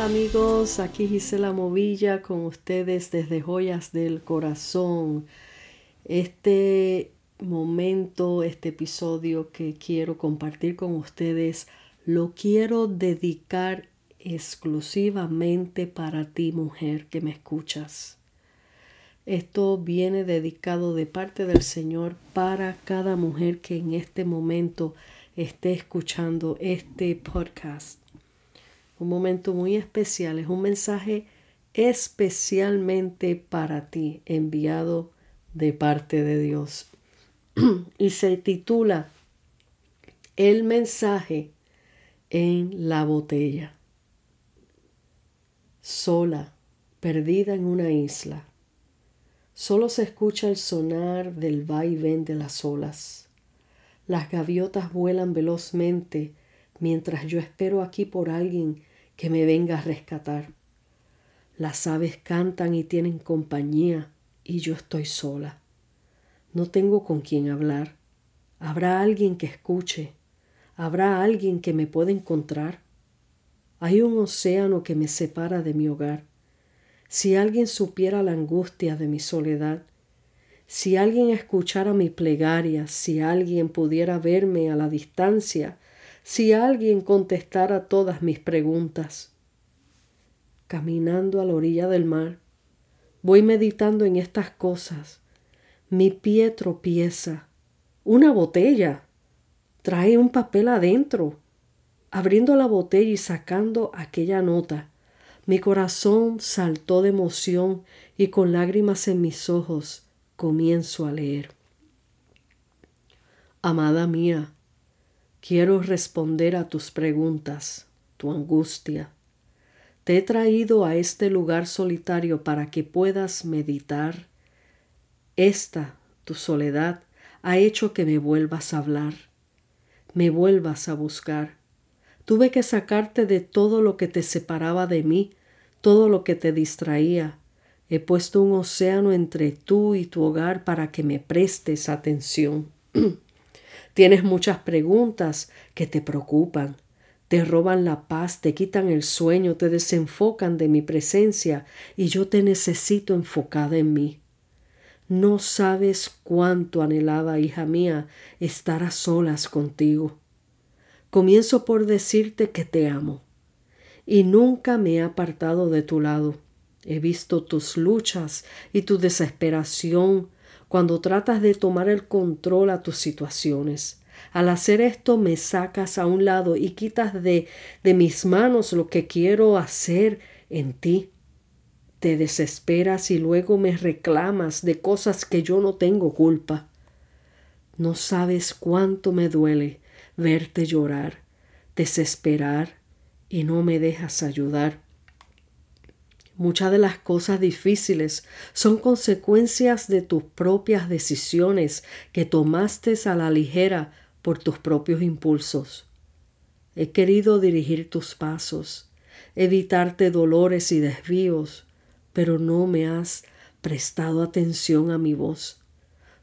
amigos, aquí Gisela Movilla con ustedes desde Joyas del Corazón. Este momento, este episodio que quiero compartir con ustedes, lo quiero dedicar exclusivamente para ti, mujer, que me escuchas. Esto viene dedicado de parte del Señor para cada mujer que en este momento esté escuchando este podcast un momento muy especial, es un mensaje especialmente para ti, enviado de parte de Dios. y se titula El mensaje en la botella. Sola, perdida en una isla. Solo se escucha el sonar del vaivén de las olas. Las gaviotas vuelan velozmente mientras yo espero aquí por alguien que me venga a rescatar. Las aves cantan y tienen compañía y yo estoy sola. No tengo con quien hablar. ¿Habrá alguien que escuche? ¿Habrá alguien que me pueda encontrar? Hay un océano que me separa de mi hogar. Si alguien supiera la angustia de mi soledad, si alguien escuchara mi plegaria, si alguien pudiera verme a la distancia si alguien contestara todas mis preguntas. Caminando a la orilla del mar, voy meditando en estas cosas. Mi pie tropieza. Una botella. Trae un papel adentro. Abriendo la botella y sacando aquella nota, mi corazón saltó de emoción y con lágrimas en mis ojos comienzo a leer. Amada mía, Quiero responder a tus preguntas, tu angustia. Te he traído a este lugar solitario para que puedas meditar. Esta, tu soledad, ha hecho que me vuelvas a hablar, me vuelvas a buscar. Tuve que sacarte de todo lo que te separaba de mí, todo lo que te distraía. He puesto un océano entre tú y tu hogar para que me prestes atención. Tienes muchas preguntas que te preocupan, te roban la paz, te quitan el sueño, te desenfocan de mi presencia y yo te necesito enfocada en mí. No sabes cuánto anhelaba, hija mía, estar a solas contigo. Comienzo por decirte que te amo y nunca me he apartado de tu lado. He visto tus luchas y tu desesperación, cuando tratas de tomar el control a tus situaciones. Al hacer esto me sacas a un lado y quitas de, de mis manos lo que quiero hacer en ti. Te desesperas y luego me reclamas de cosas que yo no tengo culpa. No sabes cuánto me duele verte llorar, desesperar y no me dejas ayudar. Muchas de las cosas difíciles son consecuencias de tus propias decisiones que tomaste a la ligera por tus propios impulsos. He querido dirigir tus pasos, evitarte dolores y desvíos, pero no me has prestado atención a mi voz.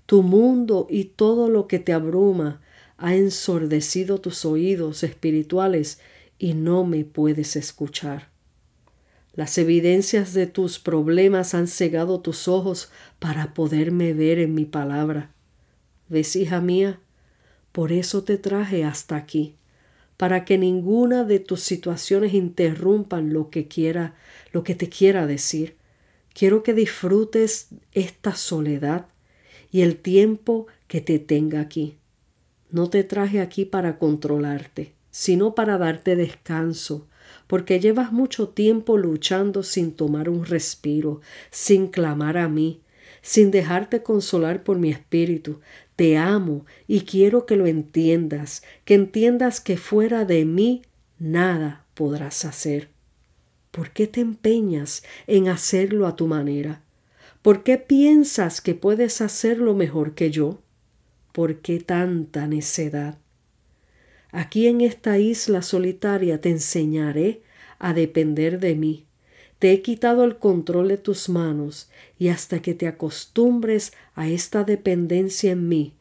Tu mundo y todo lo que te abruma ha ensordecido tus oídos espirituales y no me puedes escuchar. Las evidencias de tus problemas han cegado tus ojos para poderme ver en mi palabra. ¿Ves, hija mía? Por eso te traje hasta aquí, para que ninguna de tus situaciones interrumpan lo que quiera, lo que te quiera decir. Quiero que disfrutes esta soledad y el tiempo que te tenga aquí. No te traje aquí para controlarte, sino para darte descanso, porque llevas mucho tiempo luchando sin tomar un respiro, sin clamar a mí, sin dejarte consolar por mi espíritu. Te amo y quiero que lo entiendas, que entiendas que fuera de mí nada podrás hacer. ¿Por qué te empeñas en hacerlo a tu manera? ¿Por qué piensas que puedes hacerlo mejor que yo? ¿Por qué tanta necedad? Aquí en esta isla solitaria te enseñaré a depender de mí. Te he quitado el control de tus manos y hasta que te acostumbres a esta dependencia en mí,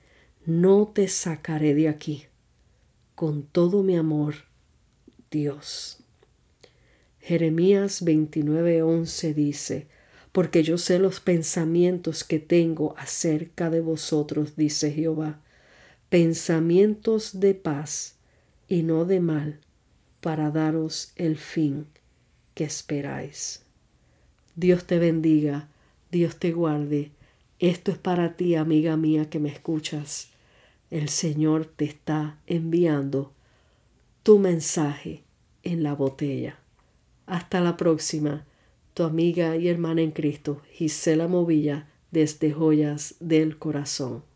no te sacaré de aquí. Con todo mi amor, Dios. Jeremías 29:11 dice, porque yo sé los pensamientos que tengo acerca de vosotros, dice Jehová, pensamientos de paz y no de mal, para daros el fin que esperáis. Dios te bendiga, Dios te guarde. Esto es para ti, amiga mía, que me escuchas. El Señor te está enviando tu mensaje en la botella. Hasta la próxima, tu amiga y hermana en Cristo, Gisela Movilla, desde Joyas del Corazón.